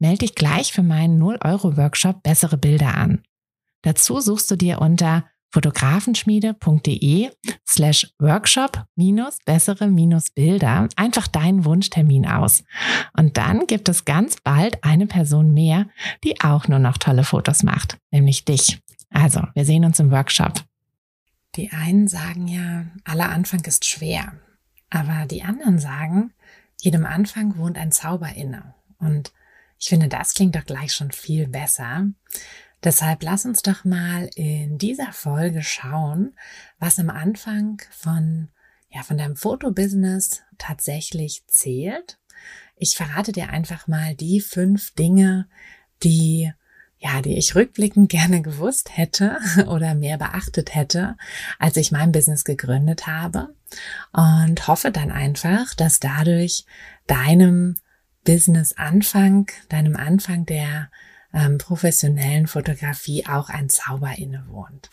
Melde dich gleich für meinen 0-Euro-Workshop Bessere Bilder an. Dazu suchst du dir unter fotografenschmiede.de slash workshop minus bessere minus Bilder einfach deinen Wunschtermin aus. Und dann gibt es ganz bald eine Person mehr, die auch nur noch tolle Fotos macht, nämlich dich. Also, wir sehen uns im Workshop. Die einen sagen ja, aller Anfang ist schwer. Aber die anderen sagen, jedem Anfang wohnt ein Zauber inne. Und ich finde, das klingt doch gleich schon viel besser. Deshalb lass uns doch mal in dieser Folge schauen, was am Anfang von, ja, von deinem Fotobusiness tatsächlich zählt. Ich verrate dir einfach mal die fünf Dinge, die ja, die ich rückblickend gerne gewusst hätte oder mehr beachtet hätte, als ich mein Business gegründet habe und hoffe dann einfach, dass dadurch deinem Business Anfang, deinem Anfang der ähm, professionellen Fotografie auch ein Zauber innewohnt.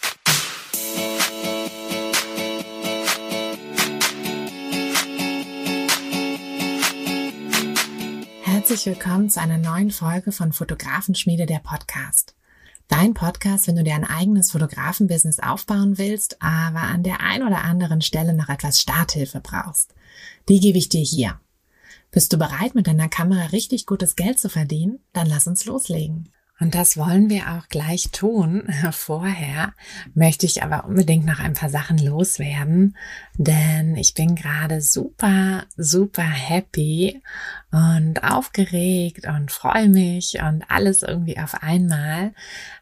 Herzlich willkommen zu einer neuen Folge von Fotografenschmiede der Podcast. Dein Podcast, wenn du dir ein eigenes Fotografenbusiness aufbauen willst, aber an der ein oder anderen Stelle noch etwas Starthilfe brauchst. Die gebe ich dir hier. Bist du bereit, mit deiner Kamera richtig gutes Geld zu verdienen? Dann lass uns loslegen. Und das wollen wir auch gleich tun. Vorher möchte ich aber unbedingt noch ein paar Sachen loswerden, denn ich bin gerade super, super happy und aufgeregt und freue mich und alles irgendwie auf einmal,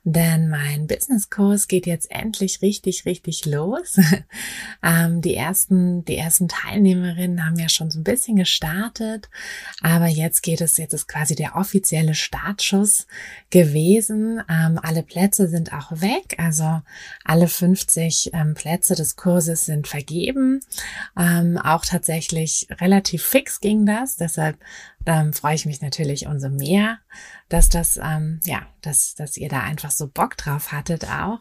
denn mein Businesskurs geht jetzt endlich richtig, richtig los. ähm, die ersten, die ersten Teilnehmerinnen haben ja schon so ein bisschen gestartet, aber jetzt geht es, jetzt ist quasi der offizielle Startschuss gewesen. Ähm, alle Plätze sind auch weg, also alle 50 ähm, Plätze des Kurses sind vergeben. Ähm, auch tatsächlich relativ fix ging das, deshalb ähm, freue ich mich natürlich umso mehr, dass das, ähm, ja, dass, dass ihr da einfach so Bock drauf hattet auch.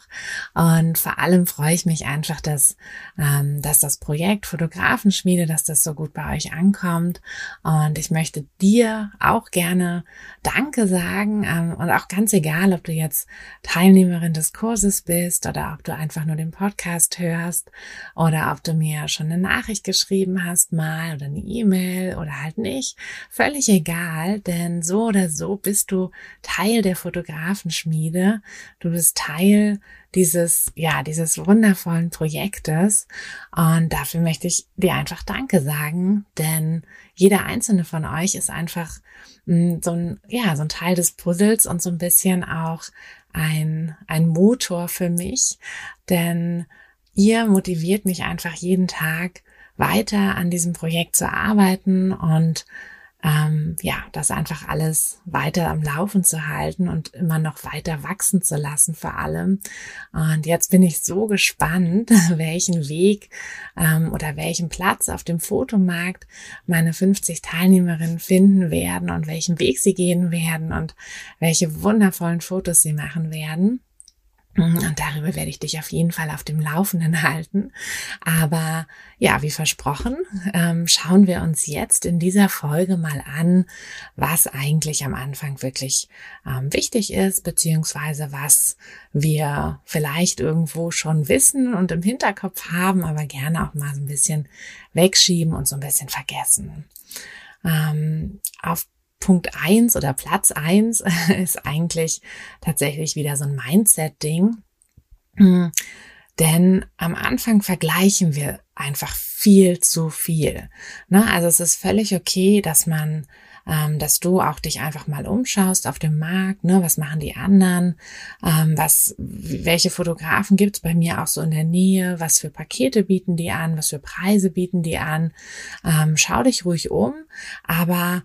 Und vor allem freue ich mich einfach, dass, ähm, dass das Projekt Fotografenschmiede, dass das so gut bei euch ankommt. Und ich möchte dir auch gerne Danke sagen. Ähm, und auch ganz egal, ob du jetzt Teilnehmerin des Kurses bist oder ob du einfach nur den Podcast hörst oder ob du mir schon eine Nachricht geschrieben hast mal oder eine E-Mail oder halt nicht. Völlig völlig egal, denn so oder so bist du Teil der Fotografenschmiede. Du bist Teil dieses, ja, dieses wundervollen Projektes. Und dafür möchte ich dir einfach Danke sagen, denn jeder einzelne von euch ist einfach mh, hm, so ein, ja, so ein Teil des Puzzles und so ein bisschen auch ein, ein Motor für mich, denn ihr motiviert mich einfach jeden Tag weiter an diesem Projekt zu arbeiten und ähm, ja, das einfach alles weiter am Laufen zu halten und immer noch weiter wachsen zu lassen vor allem. Und jetzt bin ich so gespannt, welchen Weg ähm, oder welchen Platz auf dem Fotomarkt meine 50 Teilnehmerinnen finden werden und welchen Weg sie gehen werden und welche wundervollen Fotos sie machen werden. Mhm, und darüber werde ich dich auf jeden Fall auf dem Laufenden halten. Aber ja, wie versprochen, ähm, schauen wir uns jetzt in dieser Folge mal an, was eigentlich am Anfang wirklich ähm, wichtig ist, beziehungsweise was wir vielleicht irgendwo schon wissen und im Hinterkopf haben, aber gerne auch mal so ein bisschen wegschieben und so ein bisschen vergessen. Ähm, auf Punkt eins oder Platz eins ist eigentlich tatsächlich wieder so ein Mindset-Ding. Hm, denn am Anfang vergleichen wir einfach viel zu viel. Ne? Also es ist völlig okay, dass man, ähm, dass du auch dich einfach mal umschaust auf dem Markt, ne? was machen die anderen, ähm, was, welche Fotografen gibt's bei mir auch so in der Nähe, was für Pakete bieten die an, was für Preise bieten die an. Ähm, schau dich ruhig um, aber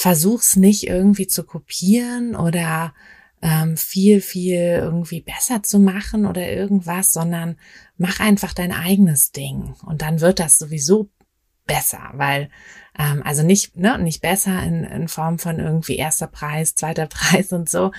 versuch's nicht irgendwie zu kopieren oder ähm, viel, viel irgendwie besser zu machen oder irgendwas, sondern mach einfach dein eigenes Ding. Und dann wird das sowieso besser, weil ähm, also nicht ne, nicht besser in, in Form von irgendwie erster Preis, zweiter Preis und so,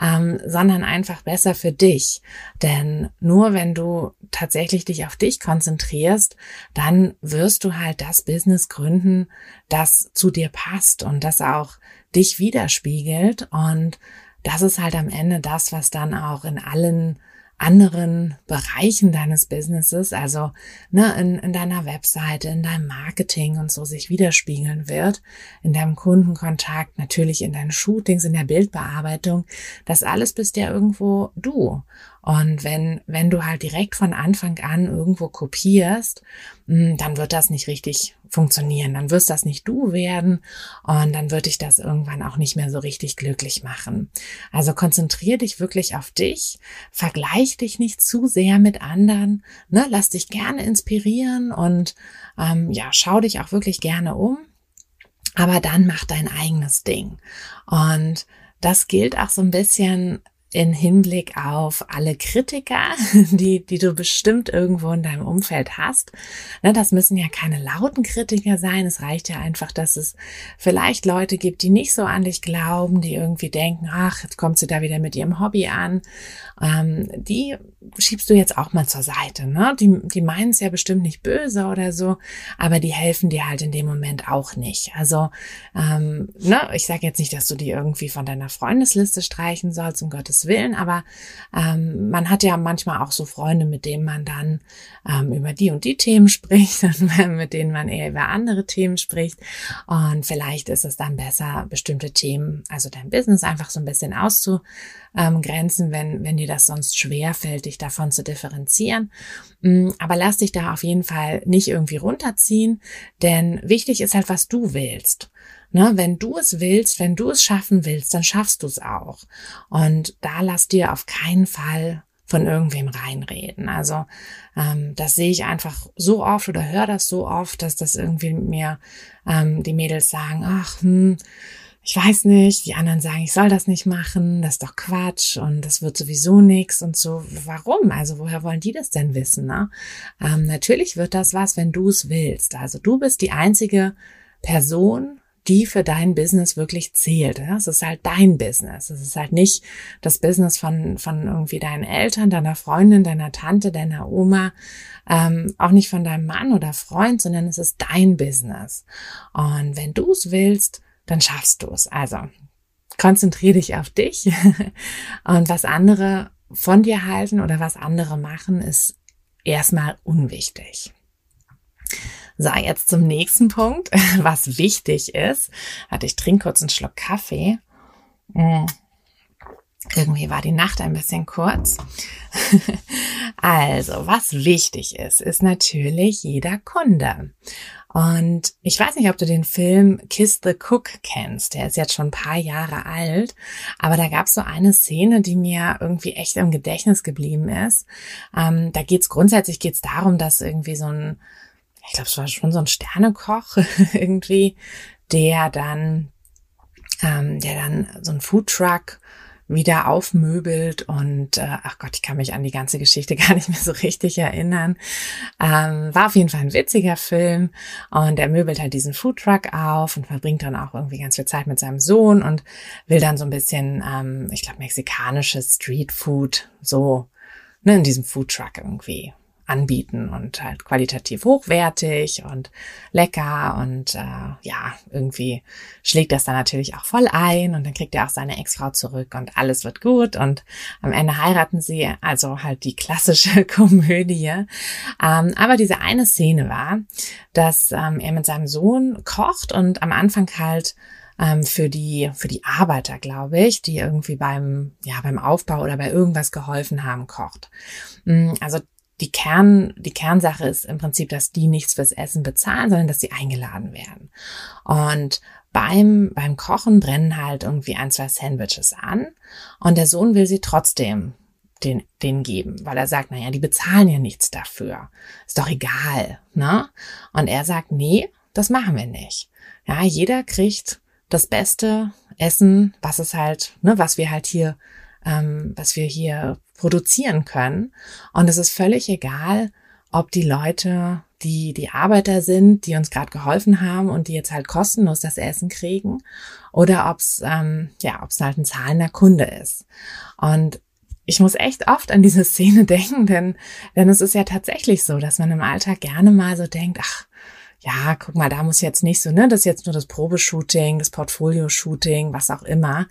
ähm, sondern einfach besser für dich. Denn nur wenn du tatsächlich dich auf dich konzentrierst, dann wirst du halt das Business gründen, das zu dir passt und das auch dich widerspiegelt und das ist halt am Ende das, was dann auch in allen anderen Bereichen deines Businesses, also ne, in, in deiner Webseite, in deinem Marketing und so sich widerspiegeln wird, in deinem Kundenkontakt, natürlich in deinen Shootings, in der Bildbearbeitung. Das alles bist ja irgendwo du. Und wenn, wenn du halt direkt von Anfang an irgendwo kopierst, hm, dann wird das nicht richtig funktionieren. Dann wirst das nicht du werden und dann wird dich das irgendwann auch nicht mehr so richtig glücklich machen. Also konzentrier dich wirklich auf dich, vergleich dich nicht zu sehr mit anderen, ne? lass dich gerne inspirieren und ähm, ja, schau dich auch wirklich gerne um. Aber dann mach dein eigenes Ding. Und das gilt auch so ein bisschen in Hinblick auf alle Kritiker, die, die du bestimmt irgendwo in deinem Umfeld hast. Ne, das müssen ja keine lauten Kritiker sein. Es reicht ja einfach, dass es vielleicht Leute gibt, die nicht so an dich glauben, die irgendwie denken, ach, jetzt kommt sie da wieder mit ihrem Hobby an. Ähm, die schiebst du jetzt auch mal zur Seite. Ne? Die, die meinen es ja bestimmt nicht böse oder so, aber die helfen dir halt in dem Moment auch nicht. Also, ähm, ne, ich sage jetzt nicht, dass du die irgendwie von deiner Freundesliste streichen sollst, um Gottes Willen, aber ähm, man hat ja manchmal auch so Freunde, mit denen man dann ähm, über die und die Themen spricht mit denen man eher über andere Themen spricht. Und vielleicht ist es dann besser, bestimmte Themen, also dein Business einfach so ein bisschen auszugrenzen, wenn, wenn dir das sonst schwer fällt, dich davon zu differenzieren. Mm, aber lass dich da auf jeden Fall nicht irgendwie runterziehen, denn wichtig ist halt, was du willst. Ne, wenn du es willst, wenn du es schaffen willst, dann schaffst du es auch. Und da lass dir auf keinen Fall von irgendwem reinreden. Also ähm, das sehe ich einfach so oft oder höre das so oft, dass das irgendwie mir ähm, die Mädels sagen, ach, hm, ich weiß nicht, die anderen sagen, ich soll das nicht machen, das ist doch Quatsch und das wird sowieso nix und so. Warum? Also woher wollen die das denn wissen? Ne? Ähm, natürlich wird das was, wenn du es willst. Also du bist die einzige Person, die für dein Business wirklich zählt. Es ist halt dein Business. Es ist halt nicht das Business von, von irgendwie deinen Eltern, deiner Freundin, deiner Tante, deiner Oma, ähm, auch nicht von deinem Mann oder Freund, sondern es ist dein Business. Und wenn du es willst, dann schaffst du es. Also konzentriere dich auf dich und was andere von dir halten oder was andere machen, ist erstmal unwichtig. So, jetzt zum nächsten Punkt, was wichtig ist. Warte, ich trinke kurz einen Schluck Kaffee. Irgendwie war die Nacht ein bisschen kurz. also, was wichtig ist, ist natürlich jeder Kunde. Und ich weiß nicht, ob du den Film Kiss the Cook kennst. Der ist jetzt schon ein paar Jahre alt. Aber da gab es so eine Szene, die mir irgendwie echt im Gedächtnis geblieben ist. Ähm, da geht's grundsätzlich geht's darum, dass irgendwie so ein ich glaube, es war schon so ein Sternekoch irgendwie, der dann, ähm, der dann so ein Foodtruck wieder aufmöbelt und äh, ach Gott, ich kann mich an die ganze Geschichte gar nicht mehr so richtig erinnern. Ähm, war auf jeden Fall ein witziger Film und er möbelt halt diesen Foodtruck auf und verbringt dann auch irgendwie ganz viel Zeit mit seinem Sohn und will dann so ein bisschen, ähm, ich glaube, mexikanisches Streetfood so ne, in diesem Foodtruck irgendwie anbieten und halt qualitativ hochwertig und lecker und äh, ja, irgendwie schlägt das dann natürlich auch voll ein und dann kriegt er auch seine Ex-Frau zurück und alles wird gut und am Ende heiraten sie, also halt die klassische Komödie. Ähm, aber diese eine Szene war, dass ähm, er mit seinem Sohn kocht und am Anfang halt ähm, für die für die Arbeiter, glaube ich, die irgendwie beim ja beim Aufbau oder bei irgendwas geholfen haben, kocht. Mm, also die Kern, die Kernsache ist im Prinzip, dass die nichts fürs Essen bezahlen, sondern dass sie eingeladen werden. Und beim, beim Kochen brennen halt irgendwie ein, zwei Sandwiches an und der Sohn will sie trotzdem den, den geben, weil er sagt, naja, die bezahlen ja nichts dafür. Ist doch egal, ne? Und er sagt, nee, das machen wir nicht. Ja, jeder kriegt das beste Essen, was es halt, ne, was wir halt hier, ähm, was wir hier produzieren können. Und es ist völlig egal, ob die Leute, die die Arbeiter sind, die uns gerade geholfen haben und die jetzt halt kostenlos das Essen kriegen, oder ob es ähm, ja, ob es halt ein zahlender Kunde ist. Und ich muss echt oft an diese Szene denken, denn denn es ist ja tatsächlich so, dass man im Alltag gerne mal so denkt, ach ja, guck mal, da muss jetzt nicht so, ne, das ist jetzt nur das Probeshooting, das Portfolio-Shooting, was auch immer.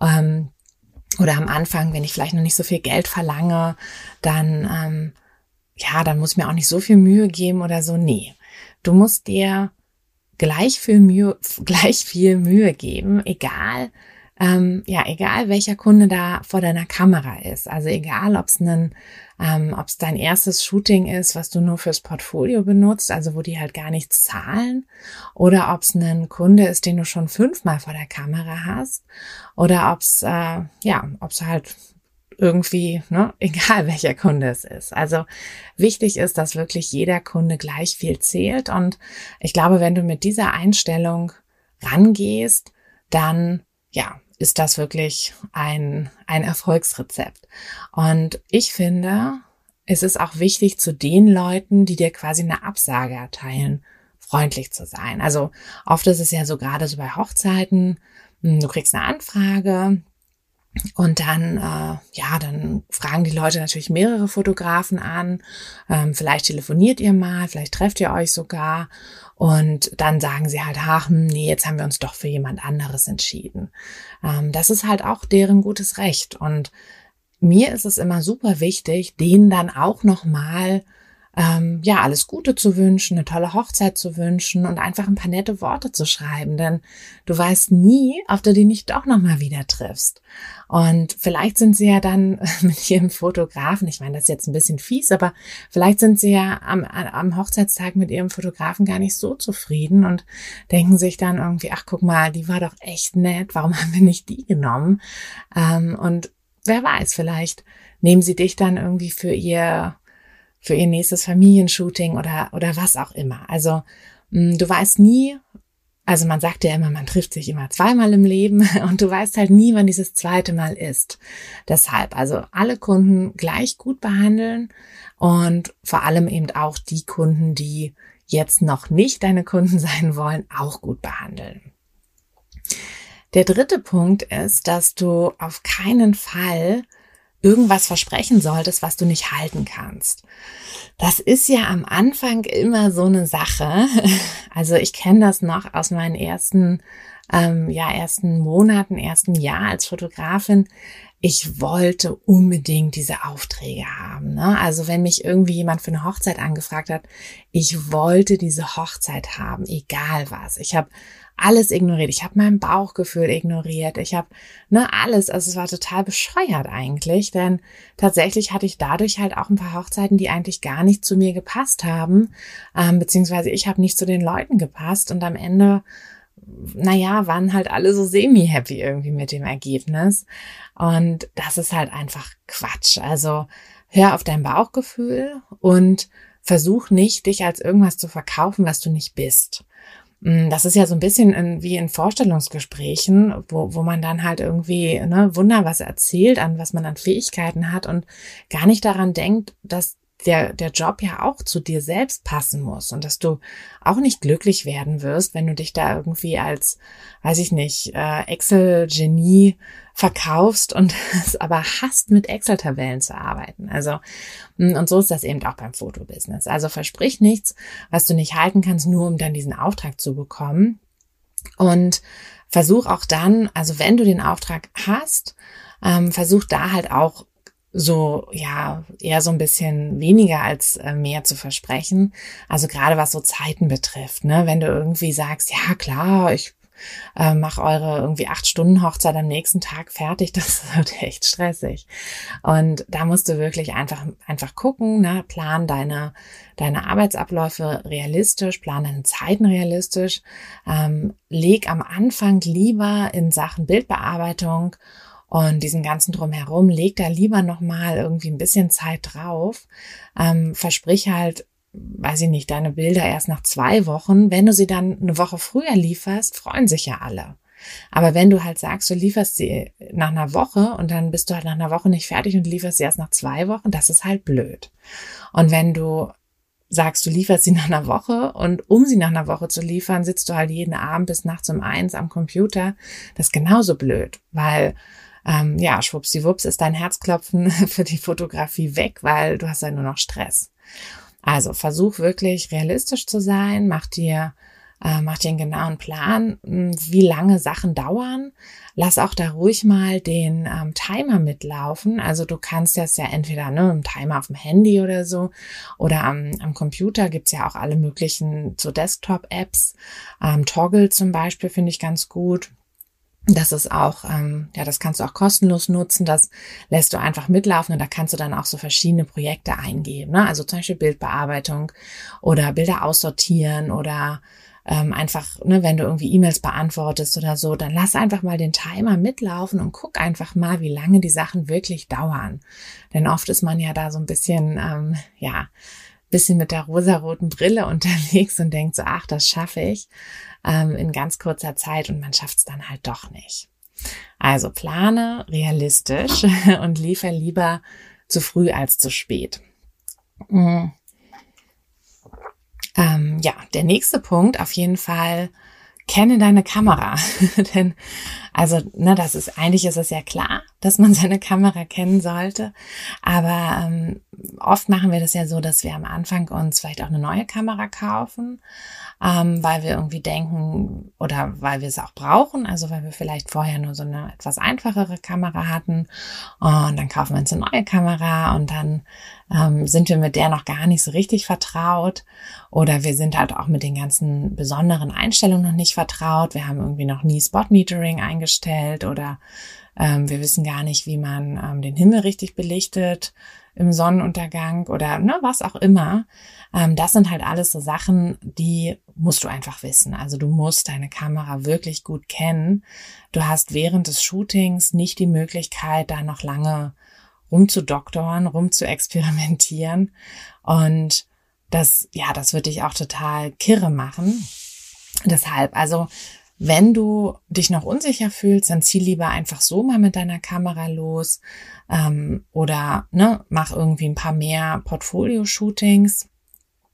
Ähm, oder am Anfang, wenn ich vielleicht noch nicht so viel Geld verlange, dann, ähm, ja, dann muss ich mir auch nicht so viel Mühe geben oder so. Nee, du musst dir gleich viel Mühe, gleich viel Mühe geben, egal, ähm, ja, egal welcher Kunde da vor deiner Kamera ist. Also egal, ob es ein ähm, ob dein erstes Shooting ist, was du nur fürs Portfolio benutzt, also wo die halt gar nichts zahlen, oder ob es ein Kunde ist, den du schon fünfmal vor der Kamera hast, oder ob es äh, ja, ob es halt irgendwie, ne, egal welcher Kunde es ist. Also wichtig ist, dass wirklich jeder Kunde gleich viel zählt. Und ich glaube, wenn du mit dieser Einstellung rangehst, dann ja, ist das wirklich ein, ein Erfolgsrezept. Und ich finde, es ist auch wichtig zu den Leuten, die dir quasi eine Absage erteilen, freundlich zu sein. Also oft ist es ja so gerade so bei Hochzeiten, hm, du kriegst eine Anfrage, und dann, äh, ja, dann fragen die Leute natürlich mehrere Fotografen an. Ähm, vielleicht telefoniert ihr mal, vielleicht trefft ihr euch sogar. Und dann sagen sie halt, ach, hm, nee, jetzt haben wir uns doch für jemand anderes entschieden. Ähm, das ist halt auch deren gutes Recht. Und mir ist es immer super wichtig, denen dann auch nochmal ähm, ja, alles Gute zu wünschen, eine tolle Hochzeit zu wünschen und einfach ein paar nette Worte zu schreiben, denn du weißt nie, ob du die nicht doch nochmal wieder triffst. Und vielleicht sind sie ja dann mit ihrem Fotografen, ich meine, das ist jetzt ein bisschen fies, aber vielleicht sind sie ja am, am Hochzeitstag mit ihrem Fotografen gar nicht so zufrieden und denken sich dann irgendwie, ach guck mal, die war doch echt nett, warum haben wir nicht die genommen? Ähm, und wer weiß, vielleicht nehmen sie dich dann irgendwie für ihr für ihr nächstes Familienshooting oder, oder was auch immer. Also mm, du weißt nie, also man sagt ja immer, man trifft sich immer zweimal im Leben und du weißt halt nie, wann dieses zweite Mal ist. Deshalb also alle Kunden gleich gut behandeln und vor allem eben auch die Kunden, die jetzt noch nicht deine Kunden sein wollen, auch gut behandeln. Der dritte Punkt ist, dass du auf keinen Fall irgendwas versprechen solltest, was du nicht halten kannst. Das ist ja am Anfang immer so eine Sache. Also ich kenne das noch aus meinen ersten, ähm, ja, ersten Monaten, ersten Jahr als Fotografin. Ich wollte unbedingt diese Aufträge haben. Ne? Also wenn mich irgendwie jemand für eine Hochzeit angefragt hat, ich wollte diese Hochzeit haben, egal was. Ich habe alles ignoriert. Ich habe mein Bauchgefühl ignoriert. Ich habe ne alles. Also es war total bescheuert eigentlich, denn tatsächlich hatte ich dadurch halt auch ein paar Hochzeiten, die eigentlich gar nicht zu mir gepasst haben, ähm, beziehungsweise ich habe nicht zu den Leuten gepasst und am Ende naja, waren halt alle so semi-happy irgendwie mit dem Ergebnis. Und das ist halt einfach Quatsch. Also hör auf dein Bauchgefühl und versuch nicht, dich als irgendwas zu verkaufen, was du nicht bist. Mm, das ist ja so ein bisschen in, wie in Vorstellungsgesprächen, wo, wo man dann halt irgendwie ne, Wunder was erzählt, an was man an Fähigkeiten hat und gar nicht daran denkt, dass der, der Job ja auch zu dir selbst passen muss und dass du auch nicht glücklich werden wirst, wenn du dich da irgendwie als, weiß ich nicht, äh, Excel-Genie verkaufst und es aber hasst, mit Excel-Tabellen zu arbeiten. Also, mm, und so ist das eben auch beim Fotobusiness. Also versprich nichts, was du nicht halten kannst, nur um dann diesen Auftrag zu bekommen. Und versuch auch dann, also wenn du den Auftrag hast, ähm, versuch da halt auch so, ja, eher so ein bisschen weniger als äh, mehr zu versprechen. Also gerade was so Zeiten betrifft, ne, wenn du irgendwie sagst, ja klar, ich äh, mach eure irgendwie acht Stunden Hochzeit am nächsten Tag fertig, das wird echt stressig. Und da musst du wirklich einfach, einfach gucken, ne, plan deine, deine Arbeitsabläufe realistisch, plan deine Zeiten realistisch, ähm, leg am Anfang lieber in Sachen Bildbearbeitung und diesen ganzen drumherum, leg da lieber nochmal irgendwie ein bisschen Zeit drauf. Ähm, versprich halt, weiß ich nicht, deine Bilder erst nach zwei Wochen. Wenn du sie dann eine Woche früher lieferst, freuen sich ja alle. Aber wenn du halt sagst, du lieferst sie nach einer Woche und dann bist du halt nach einer Woche nicht fertig und lieferst sie erst nach zwei Wochen, das ist halt blöd. Und wenn du sagst, du lieferst sie nach einer Woche und um sie nach einer Woche zu liefern, sitzt du halt jeden Abend bis nachts um eins am Computer, das ist genauso blöd, weil ähm, ja, schwuppsiwupps ist dein Herzklopfen für die Fotografie weg, weil du hast ja nur noch Stress. Also versuch wirklich realistisch zu sein, mach dir äh, mach dir einen genauen Plan, hm, wie lange Sachen dauern. Lass auch da ruhig mal den ähm, Timer mitlaufen. Also du kannst das ja entweder ne, einen Timer auf dem Handy oder so oder am, am Computer gibt's ja auch alle möglichen so Desktop-Apps. Ähm, Toggle zum Beispiel finde ich ganz gut. Das ist auch, ähm, ja, das kannst du auch kostenlos nutzen. Das lässt du einfach mitlaufen und da kannst du dann auch so verschiedene Projekte eingeben. Ne? Also zum Beispiel Bildbearbeitung oder Bilder aussortieren oder ähm, einfach, ne, wenn du irgendwie E-Mails beantwortest oder so, dann lass einfach mal den Timer mitlaufen und guck einfach mal, wie lange die Sachen wirklich dauern. Denn oft ist man ja da so ein bisschen, ähm, ja, bisschen mit der rosaroten Brille unterwegs und denkt so, ach, das schaffe ich ähm, in ganz kurzer Zeit und man schafft es dann halt doch nicht. Also plane realistisch und liefer lieber zu früh als zu spät. Mhm. Ähm, ja, der nächste Punkt auf jeden Fall, kenne deine Kamera. Denn, also, ne, das ist, eigentlich ist es ja klar, dass man seine Kamera kennen sollte. Aber ähm, oft machen wir das ja so, dass wir am Anfang uns vielleicht auch eine neue Kamera kaufen ähm, weil wir irgendwie denken oder weil wir es auch brauchen, also weil wir vielleicht vorher nur so eine etwas einfachere Kamera hatten und dann kaufen wir uns eine neue Kamera und dann ähm, sind wir mit der noch gar nicht so richtig vertraut oder wir sind halt auch mit den ganzen besonderen Einstellungen noch nicht vertraut. Wir haben irgendwie noch nie Spot Metering eingestellt oder ähm, wir wissen gar nicht, wie man ähm, den Himmel richtig belichtet im Sonnenuntergang oder ne, was auch immer. Ähm, das sind halt alles so Sachen, die musst du einfach wissen. Also du musst deine Kamera wirklich gut kennen. Du hast während des Shootings nicht die Möglichkeit, da noch lange rumzudoktoren, rumzuexperimentieren. Und das, ja, das wird dich auch total kirre machen. Deshalb, also wenn du dich noch unsicher fühlst, dann zieh lieber einfach so mal mit deiner Kamera los ähm, oder ne, mach irgendwie ein paar mehr Portfolio-Shootings,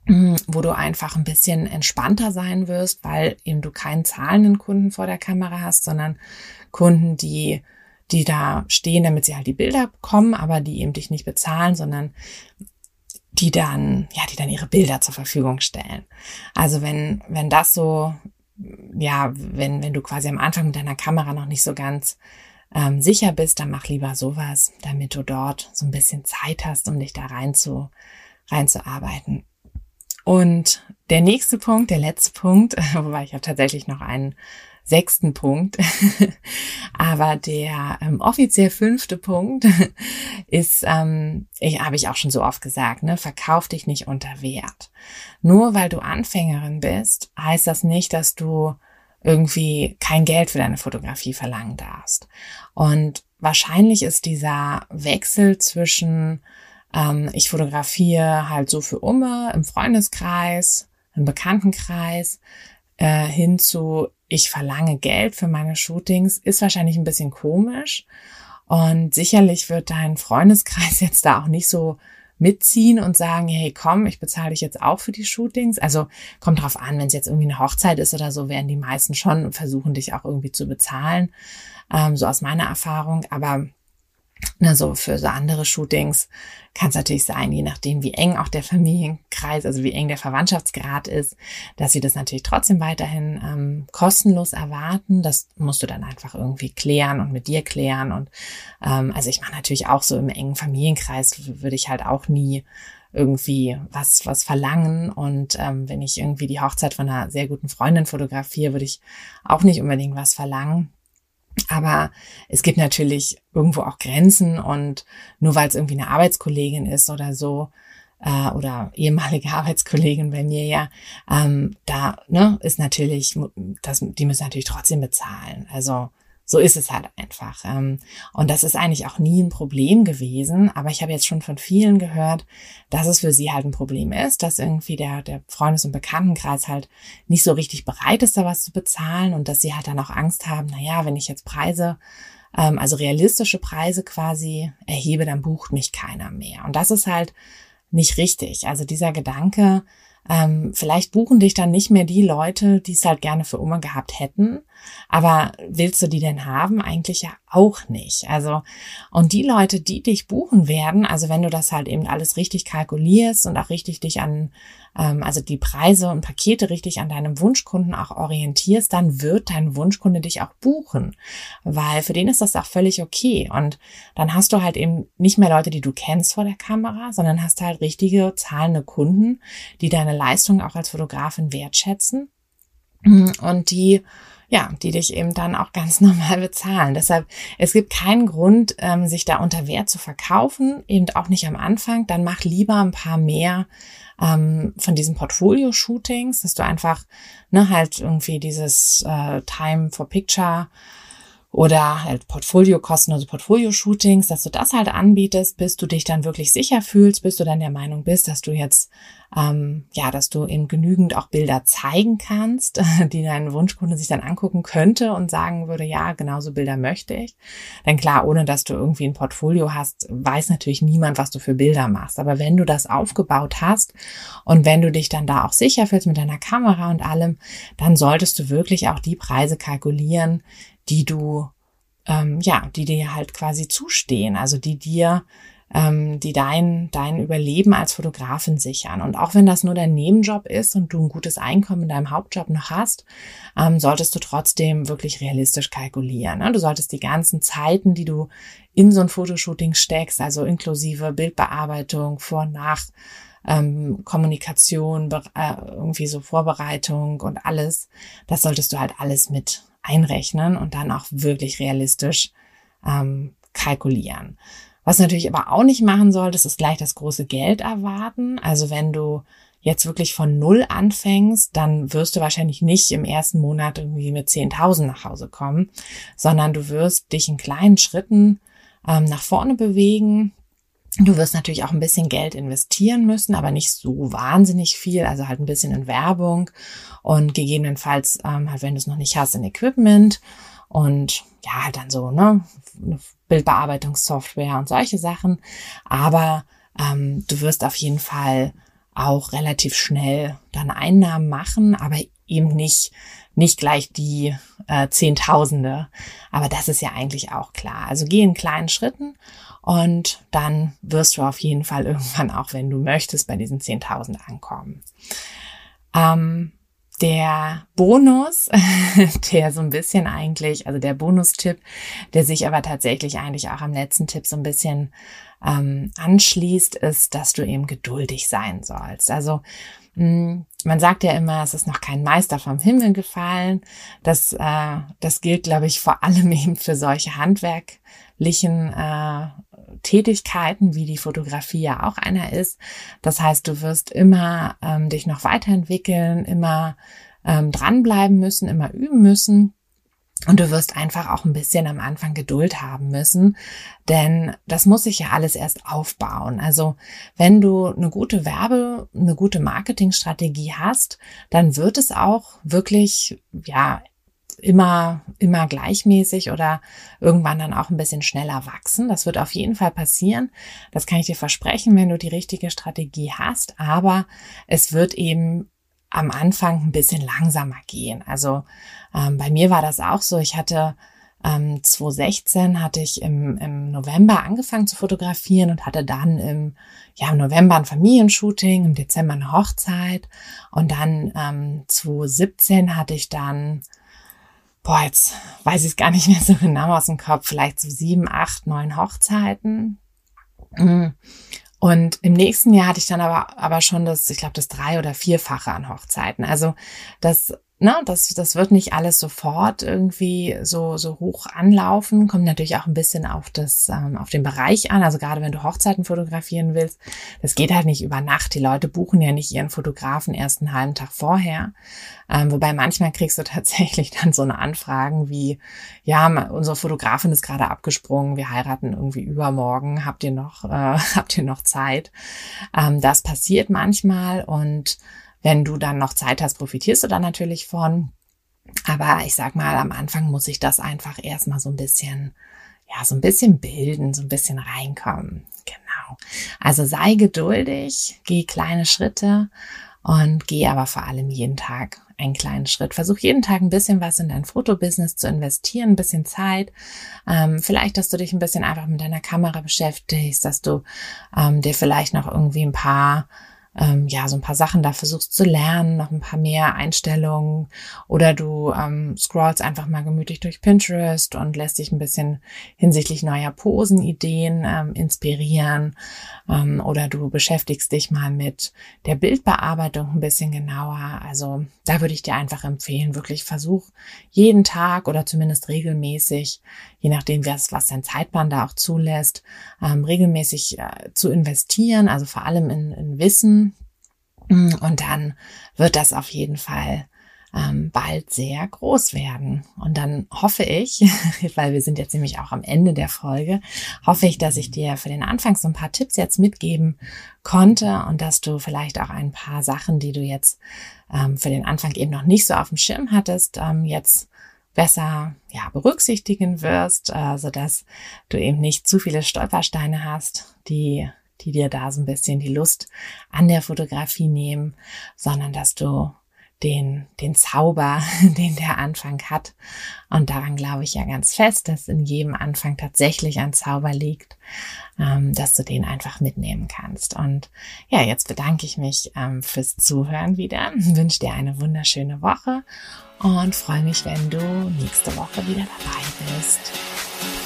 mm, wo du einfach ein bisschen entspannter sein wirst, weil eben du keinen zahlenden Kunden vor der Kamera hast, sondern Kunden, die die da stehen, damit sie halt die Bilder bekommen, aber die eben dich nicht bezahlen, sondern die dann, ja, die dann ihre Bilder zur Verfügung stellen. Also wenn, wenn das so ja, wenn, wenn du quasi am Anfang mit deiner Kamera noch nicht so ganz ähm, sicher bist, dann mach lieber sowas, damit du dort so ein bisschen Zeit hast, um dich da rein zu, reinzuarbeiten. Und der nächste Punkt, der letzte Punkt, wobei ich habe tatsächlich noch einen sechsten Punkt. Aber der ähm, offiziell fünfte Punkt ist, ähm, ich habe ich auch schon so oft gesagt, ne, verkauf dich nicht unter Wert. Nur weil du Anfängerin bist, heißt das nicht, dass du irgendwie kein Geld für deine Fotografie verlangen darfst. Und wahrscheinlich ist dieser Wechsel zwischen ähm, ich fotografiere halt so für Umme im Freundeskreis, im Bekanntenkreis, äh, hin zu ich verlange Geld für meine Shootings, ist wahrscheinlich ein bisschen komisch. Und sicherlich wird dein Freundeskreis jetzt da auch nicht so mitziehen und sagen, hey, komm, ich bezahle dich jetzt auch für die Shootings. Also kommt drauf an, wenn es jetzt irgendwie eine Hochzeit ist oder so, werden die meisten schon versuchen, dich auch irgendwie zu bezahlen. Ähm, so aus meiner Erfahrung. Aber na, so für so andere Shootings kann es natürlich sein, je nachdem, wie eng auch der Familienkreis, also wie eng der Verwandtschaftsgrad ist, dass sie das natürlich trotzdem weiterhin ähm, kostenlos erwarten. Das musst du dann einfach irgendwie klären und mit dir klären. Und ähm, also ich mache natürlich auch so im engen Familienkreis, würde ich halt auch nie irgendwie was, was verlangen. Und ähm, wenn ich irgendwie die Hochzeit von einer sehr guten Freundin fotografiere, würde ich auch nicht unbedingt was verlangen. Aber es gibt natürlich irgendwo auch Grenzen und nur weil es irgendwie eine Arbeitskollegin ist oder so, äh, oder ehemalige Arbeitskollegin bei mir ja, ähm, da ne, ist natürlich, das, die müssen natürlich trotzdem bezahlen. Also so ist es halt einfach. Ähm, und das ist eigentlich auch nie ein Problem gewesen. Aber ich habe jetzt schon von vielen gehört, dass es für sie halt ein Problem ist, dass irgendwie der, der Freundes- und Bekanntenkreis halt nicht so richtig bereit ist, da was zu bezahlen und dass sie halt dann auch Angst haben, naja, wenn ich jetzt Preise, ähm, also realistische Preise quasi erhebe, dann bucht mich keiner mehr. Und das ist halt nicht richtig. Also dieser Gedanke, ähm, vielleicht buchen dich dann nicht mehr die Leute, die es halt gerne für Oma gehabt hätten. Aber willst du die denn haben? Eigentlich ja auch nicht. Also, und die Leute, die dich buchen werden, also wenn du das halt eben alles richtig kalkulierst und auch richtig dich an, ähm, also die Preise und Pakete richtig an deinem Wunschkunden auch orientierst, dann wird dein Wunschkunde dich auch buchen. Weil für den ist das auch völlig okay. Und dann hast du halt eben nicht mehr Leute, die du kennst vor der Kamera, sondern hast halt richtige zahlende Kunden, die deine Leistung auch als Fotografin wertschätzen und die ja, die dich eben dann auch ganz normal bezahlen. Deshalb, es gibt keinen Grund, ähm, sich da unter Wert zu verkaufen, eben auch nicht am Anfang. Dann mach lieber ein paar mehr ähm, von diesen Portfolio-Shootings, dass du einfach ne, halt irgendwie dieses äh, Time for Picture oder halt Portfolio-Kosten, also Portfolio-Shootings, dass du das halt anbietest, bis du dich dann wirklich sicher fühlst, bis du dann der Meinung bist, dass du jetzt, ähm, ja, dass du eben genügend auch Bilder zeigen kannst, die dein Wunschkunde sich dann angucken könnte und sagen würde, ja, genauso Bilder möchte ich. Denn klar, ohne dass du irgendwie ein Portfolio hast, weiß natürlich niemand, was du für Bilder machst. Aber wenn du das aufgebaut hast und wenn du dich dann da auch sicher fühlst mit deiner Kamera und allem, dann solltest du wirklich auch die Preise kalkulieren, die du, ähm, ja, die dir halt quasi zustehen, also die dir, ähm, die dein, dein Überleben als Fotografin sichern. Und auch wenn das nur dein Nebenjob ist und du ein gutes Einkommen in deinem Hauptjob noch hast, ähm, solltest du trotzdem wirklich realistisch kalkulieren. Ne? Du solltest die ganzen Zeiten, die du in so ein Fotoshooting steckst, also inklusive Bildbearbeitung, Vor- Nach- ähm, Kommunikation, äh, irgendwie so Vorbereitung und alles, das solltest du halt alles mit einrechnen und dann auch wirklich realistisch ähm, kalkulieren. Was natürlich aber auch nicht machen solltest, ist gleich das große Geld erwarten. Also wenn du jetzt wirklich von Null anfängst, dann wirst du wahrscheinlich nicht im ersten Monat irgendwie mit 10.000 nach Hause kommen, sondern du wirst dich in kleinen Schritten ähm, nach vorne bewegen. Du wirst natürlich auch ein bisschen Geld investieren müssen, aber nicht so wahnsinnig viel, also halt ein bisschen in Werbung und gegebenenfalls, ähm, halt, wenn du es noch nicht hast, in Equipment und ja, halt dann so, ne, Bildbearbeitungssoftware und solche Sachen. Aber ähm, du wirst auf jeden Fall auch relativ schnell dann Einnahmen machen, aber eben nicht, nicht gleich die äh, Zehntausende. Aber das ist ja eigentlich auch klar. Also geh in kleinen Schritten und dann wirst du auf jeden Fall irgendwann auch, wenn du möchtest, bei diesen 10.000 ankommen. Ähm, der Bonus, der so ein bisschen eigentlich, also der Bonustipp, der sich aber tatsächlich eigentlich auch am letzten Tipp so ein bisschen ähm, anschließt, ist, dass du eben geduldig sein sollst. Also mh, hm, man sagt ja immer, es ist noch kein Meister vom Himmel gefallen. Das, äh, das gilt, glaube ich, vor allem eben für solche handwerklichen äh, Tätigkeiten, wie die Fotografie ja auch einer ist. Das heißt, du wirst immer ähm, dich noch weiterentwickeln, immer ähm, dranbleiben müssen, immer üben müssen. Und du wirst einfach auch ein bisschen am Anfang Geduld haben müssen, denn das muss sich ja alles erst aufbauen. Also wenn du eine gute Werbe, eine gute Marketingstrategie hast, dann wird es auch wirklich, ja, immer, immer gleichmäßig oder irgendwann dann auch ein bisschen schneller wachsen. Das wird auf jeden Fall passieren. Das kann ich dir versprechen, wenn du die richtige Strategie hast. Aber es wird eben am Anfang ein bisschen langsamer gehen. Also ähm, bei mir war das auch so. Ich hatte ähm, 2016 hatte ich im, im November angefangen zu fotografieren und hatte dann im, ja, im November ein Familienshooting, im Dezember eine Hochzeit und dann ähm, 2017 hatte ich dann boah, jetzt weiß ich es gar nicht mehr so genau aus dem Kopf, vielleicht so sieben, acht, neun Hochzeiten. Mm. Und im nächsten Jahr hatte ich dann aber, aber schon das, ich glaube, das drei- oder vierfache an Hochzeiten. Also das na, das, das wird nicht alles sofort irgendwie so, so hoch anlaufen. Kommt natürlich auch ein bisschen auf das, ähm, auf den Bereich an. Also gerade wenn du Hochzeiten fotografieren willst, das geht halt nicht über Nacht. Die Leute buchen ja nicht ihren Fotografen erst einen halben Tag vorher. Ähm, wobei manchmal kriegst du tatsächlich dann so eine Anfragen wie, ja, unsere Fotografin ist gerade abgesprungen, wir heiraten irgendwie übermorgen, habt ihr noch, äh, habt ihr noch Zeit? Ähm, das passiert manchmal und wenn du dann noch Zeit hast, profitierst du dann natürlich von. Aber ich sag mal, am Anfang muss ich das einfach erstmal so ein bisschen, ja, so ein bisschen bilden, so ein bisschen reinkommen. Genau. Also sei geduldig, geh kleine Schritte und geh aber vor allem jeden Tag einen kleinen Schritt. Versuch jeden Tag ein bisschen was in dein Fotobusiness zu investieren, ein bisschen Zeit. Ähm, vielleicht, dass du dich ein bisschen einfach mit deiner Kamera beschäftigst, dass du ähm, dir vielleicht noch irgendwie ein paar ähm, ja so ein paar Sachen da versuchst zu lernen, noch ein paar mehr Einstellungen oder du ähm, scrollst einfach mal gemütlich durch Pinterest und lässt dich ein bisschen hinsichtlich neuer Posenideen ähm, inspirieren ähm, oder du beschäftigst dich mal mit der Bildbearbeitung ein bisschen genauer. Also da würde ich dir einfach empfehlen, wirklich versuch jeden Tag oder zumindest regelmäßig, je nachdem, was, was dein Zeitplan da auch zulässt, ähm, regelmäßig äh, zu investieren, also vor allem in, in Wissen, Mm, und dann wird das auf jeden Fall ähm, bald sehr groß werden. Und dann hoffe ich, weil wir sind jetzt nämlich auch am Ende der Folge, hoffe ich, dass ich dir für den Anfang so ein paar Tipps jetzt mitgeben konnte und dass du vielleicht auch ein paar Sachen, die du jetzt ähm, für den Anfang eben noch nicht so auf dem Schirm hattest, ähm, jetzt besser ja berücksichtigen wirst, äh, so dass du eben nicht zu viele Stolpersteine hast, die die dir da so ein bisschen die Lust an der Fotografie nehmen, sondern dass du den, den Zauber, den der Anfang hat. Und daran glaube ich ja ganz fest, dass in jedem Anfang tatsächlich ein Zauber liegt, ähm, dass du den einfach mitnehmen kannst. Und ja, jetzt bedanke ich mich ähm, fürs Zuhören wieder, wünsche dir eine wunderschöne Woche und freue mich, wenn du nächste Woche wieder dabei bist.